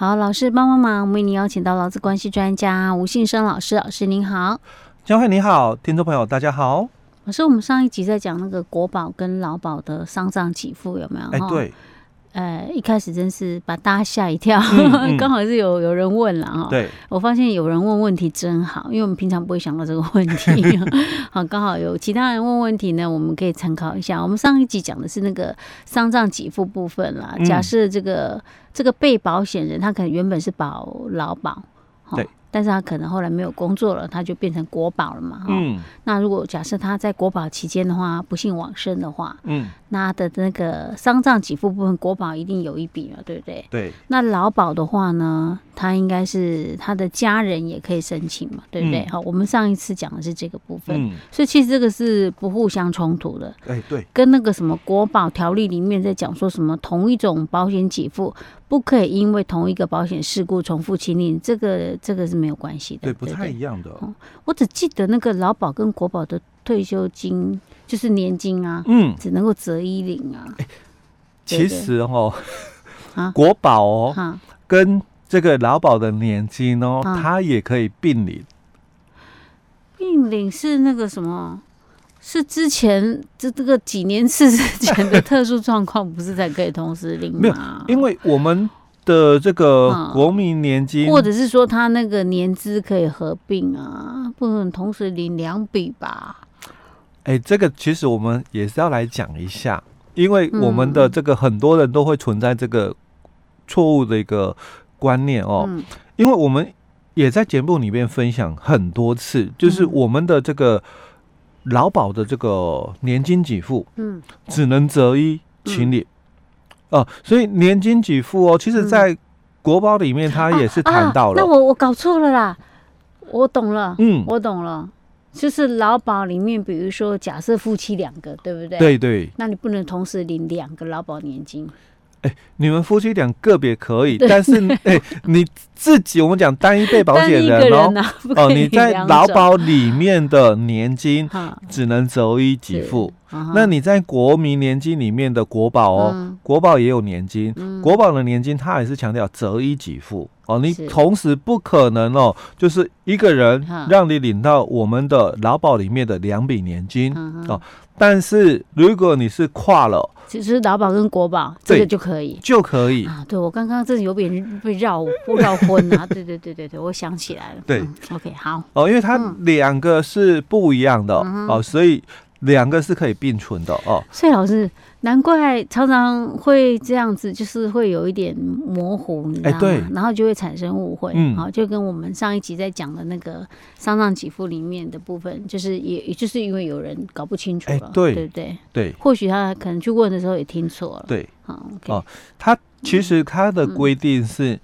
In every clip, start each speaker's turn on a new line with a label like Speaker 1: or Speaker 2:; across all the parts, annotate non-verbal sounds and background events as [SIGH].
Speaker 1: 好，老师帮帮忙，我们为您邀请到劳资关系专家吴信生老师，老师您好，
Speaker 2: 江慧你好，听众朋友大家好。
Speaker 1: 老师，我们上一集在讲那个国保跟劳保的丧葬给付有没有？
Speaker 2: 哎，对。
Speaker 1: 呃，一开始真是把大家吓一跳，[LAUGHS] 刚、好是有有人问了哈。
Speaker 2: 对，
Speaker 1: 我发现有人问问题真好，因为我们平常不会想到这个问题。[LAUGHS] 好，刚好有其他人问问题呢，我们可以参考一下。我们上一集讲的是那个丧葬给付部分啦。假设这个、嗯、这个被保险人他可能原本是保劳保，
Speaker 2: 对。
Speaker 1: 但是他可能后来没有工作了，他就变成国保了嘛。
Speaker 2: 嗯。
Speaker 1: 那如果假设他在国保期间的话，不幸往生的话，
Speaker 2: 嗯，
Speaker 1: 那他的那个丧葬给付部分，国保一定有一笔嘛，对不对？
Speaker 2: 对。
Speaker 1: 那劳保的话呢，他应该是他的家人也可以申请嘛，对不对？好、嗯，我们上一次讲的是这个部分，
Speaker 2: 嗯，
Speaker 1: 所以其实这个是不互相冲突的。
Speaker 2: 哎，对。
Speaker 1: 跟那个什么国保条例里面在讲说什么同一种保险给付。不可以因为同一个保险事故重复请领，这个这个是没有关系的，
Speaker 2: 对，不太一样的。
Speaker 1: 哦，我只记得那个劳保跟国保的退休金就是年金啊，
Speaker 2: 嗯，
Speaker 1: 只能够折一领啊。
Speaker 2: 欸、其实哦，啊，国保哦，啊，跟这个劳保的年金哦，啊，它也可以并领。
Speaker 1: 并领是那个什么？是之前这这个几年次之前的特殊状况，不是才可以同时领吗？
Speaker 2: 没有，因为我们的这个国民年金，
Speaker 1: 或者是说他那个年资可以合并啊，不能同时领两笔吧？
Speaker 2: 哎、欸，这个其实我们也是要来讲一下，因为我们的这个很多人都会存在这个错误的一个观念哦，因为我们也在节目里面分享很多次，就是我们的这个。劳保的这个年金给付，嗯，只能择一请领，哦、嗯呃，所以年金给付哦，其实，在国保里面，它也是谈到了。
Speaker 1: 嗯啊啊、那我我搞错了啦，我懂了，
Speaker 2: 嗯，
Speaker 1: 我懂了，就是劳保里面，比如说，假设夫妻两个，对不对？
Speaker 2: 对对。
Speaker 1: 那你不能同时领两个劳保年金。
Speaker 2: 哎、欸，你们夫妻俩个别可以，但是哎、欸，你自己我们讲单一被保险人哦，哦，你在劳保里面的年金只能择一给付。那你在国民年金里面的国保哦，嗯、国保也有年金，嗯、国保的年金它也是强调择一给付哦，你同时不可能哦，就是一个人让你领到我们的劳保里面的两笔年金哦，但是如果你是跨了。
Speaker 1: 其实劳保跟国保这个就可以，
Speaker 2: 就可以
Speaker 1: 啊。对，我刚刚这有点被绕绕昏啊。[LAUGHS] 对对对对对，我想起来了。
Speaker 2: 对、
Speaker 1: 嗯、，OK，好。
Speaker 2: 哦，因为它两个是不一样的、嗯、哦，所以。两个是可以并存的哦，
Speaker 1: 所以老师难怪常常会这样子，就是会有一点模糊，你知道吗？然后就会产生误会。嗯，好，就跟我们上一集在讲的那个丧葬给付里面的部分，就是也也就是因为有人搞不清楚了，欸、对，对不对？
Speaker 2: 对，
Speaker 1: 或许他可能去问的时候也听错了。
Speaker 2: 对，
Speaker 1: 好
Speaker 2: ，okay、哦，他其实他的规定是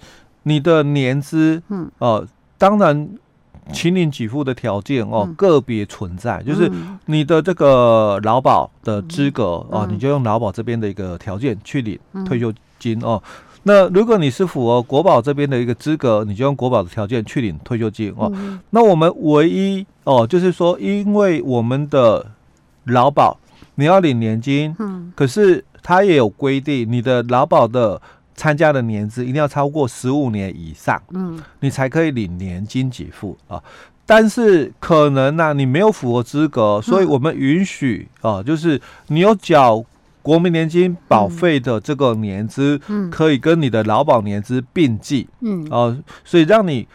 Speaker 2: 你的年资，嗯，哦、呃，当然。请领给付的条件哦，个别存在，就是你的这个劳保的资格哦，你就用劳保这边的一个条件去领退休金哦。那如果你是符合国保这边的一个资格，你就用国保的条件去领退休金哦。那我们唯一哦，就是说，因为我们的劳保你要领年金，可是它也有规定，你的劳保的。参加的年资一定要超过十五年以上，嗯，你才可以领年金给付啊。但是可能呢、啊，你没有符合资格，所以我们允许啊，就是你有缴国民年金保费的这个年资，嗯，可以跟你的劳保年资并计，嗯，哦，所以让你。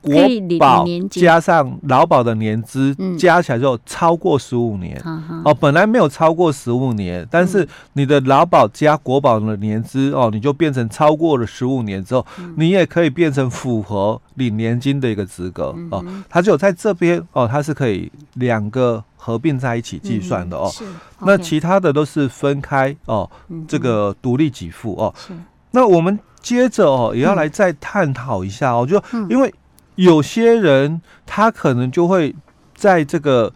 Speaker 2: 国保加上劳保的年资加起来就超过十五年，嗯、哦，本来没有超过十五年，但是你的劳保加国保的年资哦，你就变成超过了十五年之后，嗯，你也可以变成符合领年金的一个资格，嗯、哦。它就在这边哦，它是可以两个合并在一起计算的哦。那其他的都是分开哦，这个独立给付哦。那我们接着哦，也要来再探讨一下哦，就因为。有些人他可能就会在这个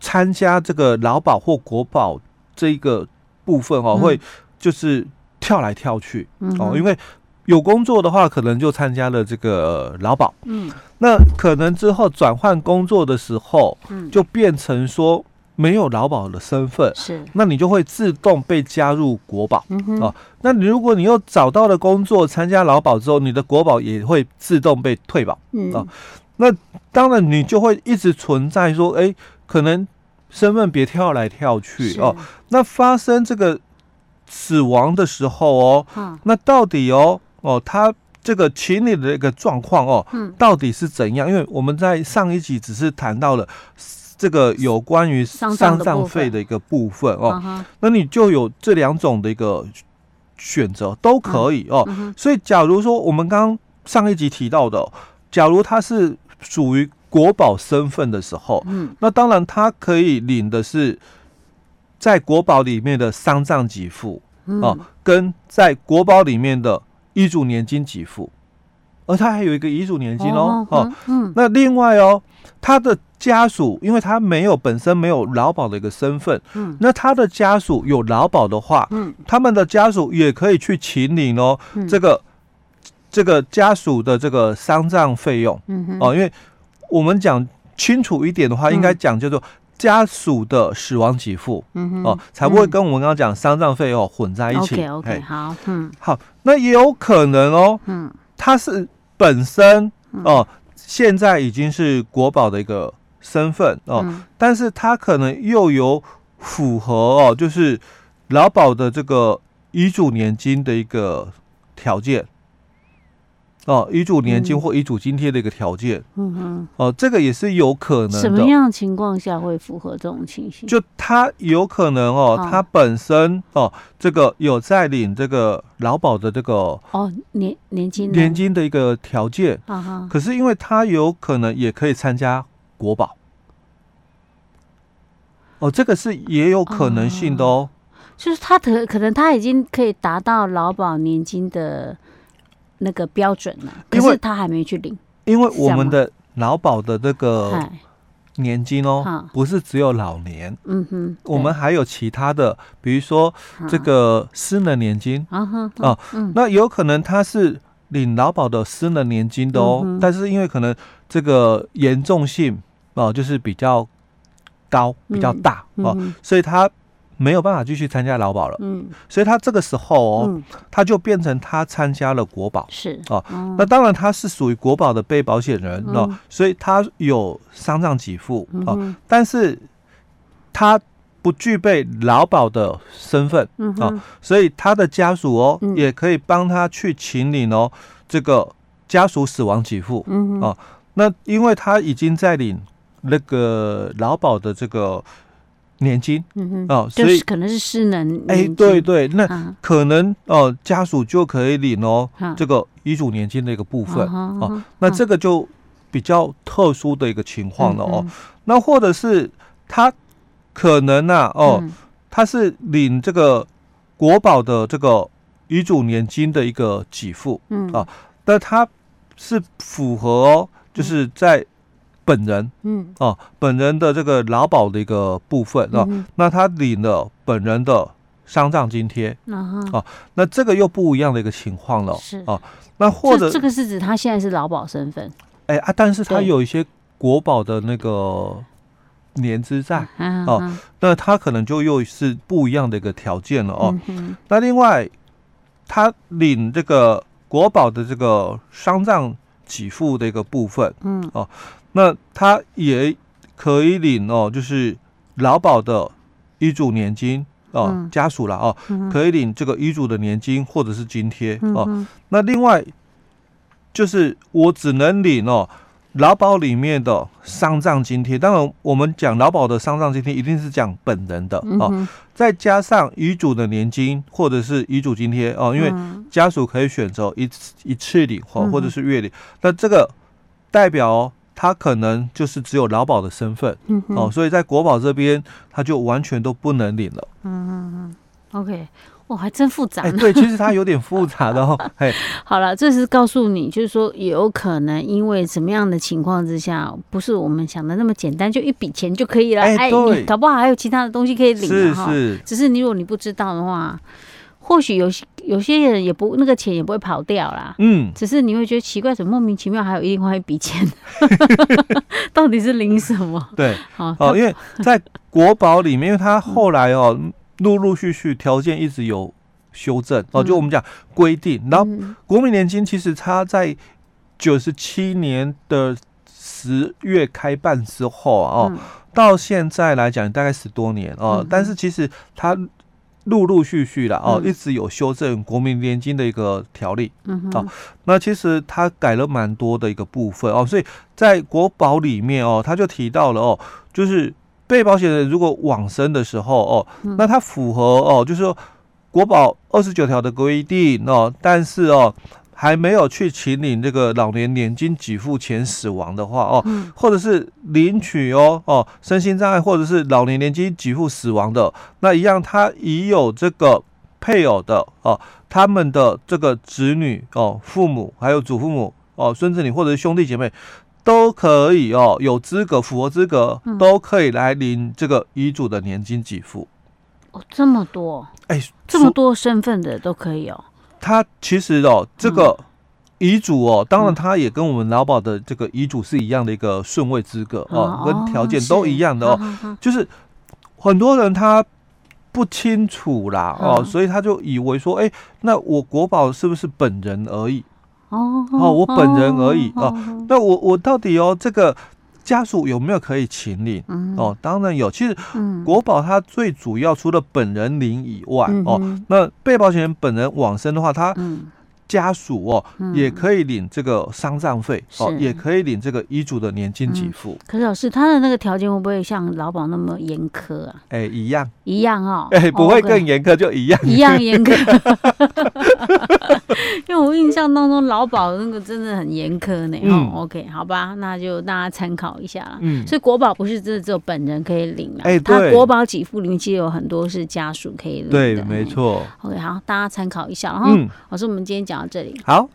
Speaker 2: 参加这个劳保或国保这一个部分哦，会就是跳来跳去哦，因为有工作的话，可能就参加了这个劳保，嗯，那可能之后转换工作的时候，嗯。就变成说没有劳保的身份，
Speaker 1: 是，
Speaker 2: 那你就会自动被加入国保，
Speaker 1: 嗯哼，
Speaker 2: 哦，那你如果你又找到了工作，参加劳保之后，你的国保也会自动被退保，
Speaker 1: 嗯，
Speaker 2: 哦，那当然你就会一直存在说，哎，可能身份别跳来跳去哦，那发生这个死亡的时候哦，
Speaker 1: 嗯，
Speaker 2: 那到底哦，哦，他。这个情理的一个状况哦，
Speaker 1: 嗯，
Speaker 2: 到底是怎样？因为我们在上一集只是谈到了这个有关于丧葬费的一个部分哦，那你就有这两种的一个选择都可以哦。所以，假如说我们刚刚上一集提到的，假如他是属于国宝身份的时候，嗯，那当然他可以领的是在国宝里面的丧葬给付哦，跟在国宝里面的。遗嘱年金给付，而他还有一个遗嘱年金哦，哦，嗯，那另外哦，他的家属，因为他没有本身没有劳保的一个身份，嗯，那他的家属有劳保的话，嗯，他们的家属也可以去请领哦，这个这个家属的这个丧葬费用，嗯哦，因为我们讲清楚一点的话，应该讲叫做。家属的死亡给付，嗯哼，哦，才不会跟我们刚刚讲丧葬费哦混在一起。
Speaker 1: OK OK，好，嗯，
Speaker 2: 好，那也有可能哦，嗯，他是本身哦，现在已经是国宝的一个身份哦，但是它可能又有符合哦，就是劳保的这个遗嘱年金的一个条件。哦，遗嘱年金或遗嘱津贴的一个条件，嗯哼，哦，这个也是有可能的。
Speaker 1: 什么样情况下会符合这种情形？
Speaker 2: 就他有可能哦，他本身哦，这个有在领这个劳保的这个
Speaker 1: 哦年年金
Speaker 2: 年金的一个条件，啊哈，可是因为他有可能也可以参加国保，哦，这个是也有可能性的哦。
Speaker 1: 就是他可可能他已经可以达到劳保年金的。那个标准呢？可是他还没去领，
Speaker 2: 因为我们的劳保的这个年金哦，不是只有老年，嗯哼，我们还有其他的，比如说这个私人年金啊，哦，那有可能他是领劳保的私人年金的哦，但是因为可能这个严重性哦，就是比较高、比较大哦，所以他。没有办法继续参加劳保了，嗯，所以他这个时候哦，嗯、他就变成他参加了国保，
Speaker 1: 是。
Speaker 2: 哦，嗯、那当然他是属于国保的被保险人、嗯、哦，所以他有丧葬给付、哦，但是他不具备劳保的身份，嗯哦，所以他的家属哦、嗯、也可以帮他去请领哦这个家属死亡给付，嗯哦，那因为他已经在领那个劳保的这个。年金，嗯哼，哦，所以
Speaker 1: 可能是失能，
Speaker 2: 哎，对对，那可能哦，家属就可以领哦，这个遗嘱年金的一个部分哦，那这个就比较特殊的一个情况了哦，那或者是他可能呐，哦，他是领这个国保的这个遗嘱年金的一个给付，嗯。啊，但他是符合哦，就是在。本人，嗯，哦，本人的这个劳保的一个部分哦，那他领了本人的丧葬津贴，哦，那这个又不一样的一个情况了，是。哦，那或者
Speaker 1: 这个是指他现在是劳保身份，
Speaker 2: 哎啊，但是他有一些国保的那个年资在，哦，那他可能就又是不一样的一个条件了哦，那另外他领这个国保的这个丧葬给付的一个部分，嗯，哦。那他也可以领哦，就是劳保的遗嘱年金哦，嗯、家属了哦，嗯、可以领这个遗嘱的年金或者是津贴哦。嗯、那另外就是我只能领哦，劳保里面的丧葬津贴。当然，我们讲劳保的丧葬津贴一定是讲本人的哦，嗯、再加上遗嘱的年金或者是遗嘱津贴哦，因为家属可以选择一次一次领或或者是月领。嗯、那这个代表哦。他可能就是只有劳保的身份，嗯、哼哦，所以在国保这边他就完全都不能领了。嗯嗯嗯
Speaker 1: ，OK，哇，还真复杂。哎、
Speaker 2: 欸，对，其实它有点复杂的哦。[LAUGHS] 嘿，
Speaker 1: 好了，这是告诉你，就是说有可能因为什么样的情况之下，不是我们想的那么简单，就一笔钱就可以了。哎、欸，对，搞不好还有其他的东西可以领。是是，只是你如果你不知道的话。或许有些有些人也不那个钱也不会跑掉啦，嗯，只是你会觉得奇怪，怎么莫名其妙还有另外一笔钱，[LAUGHS] 到底是领什么？
Speaker 2: 对，好 [LAUGHS] 哦，因为 [LAUGHS] 在国保里面，因为他后来哦，陆陆续续条件一直有修正。哦，就我们讲规定，然后国民年金其实他在九十七年的十月开办之后啊，哦，到现在来讲大概十多年哦，但是其实他。陆陆续续的哦，一直有修正国民年金的一个条例，嗯，哦，那其实他改了蛮多的一个部分哦，所以在国保里面哦，他就提到了哦，就是被保险人如果往生的时候哦，那他符合哦，就是说国保二十九条的规定哦，但是哦。还没有去请领这个老年年金给付前死亡的话哦，或者是领取哦哦身心障碍或者是老年年金给付死亡的那一样，他已有这个配偶的哦，他们的这个子女哦、父母还有祖父母哦、孙子女或者是兄弟姐妹都可以哦，有资格符合资格都可以来领这个遗嘱的年金给付。
Speaker 1: 哦，这么多。哎，这么多身份的都可以哦。
Speaker 2: 他其实哦，这个遗嘱哦，当然他也跟我们劳保的这个遗嘱是一样的一个顺位资格哦，跟条件都一样的哦。就是很多人他不清楚啦哦，所以他就以为说，哎，那我国宝是不是本人而已？哦哦，我本人而已哦。那我我到底哦这个。家属有没有可以请领？嗯、哦，当然有。其实，国保它最主要除了本人领以外，嗯、哦，那被保险人本人往生的话，他。嗯家属哦，也可以领这个丧葬费哦，也可以领这个遗嘱的年金给付。
Speaker 1: 可是老师，他的那个条件会不会像劳保那么严苛啊？
Speaker 2: 哎，一样，
Speaker 1: 一样哦。
Speaker 2: 哎，不会更严苛，就一样，
Speaker 1: 一样严苛。[LAUGHS] 因为我印象当中劳保那个真的很严苛呢。哦，OK，好吧，那就大家参考一下啦。嗯，所以国保不是真的只有本人可以领了。哎，对，他国保给付里面其实有很多是家属可以领的。
Speaker 2: 对，没错。
Speaker 1: OK，好，大家参考一下。然后，老师，我们今天讲。到这里
Speaker 2: 好。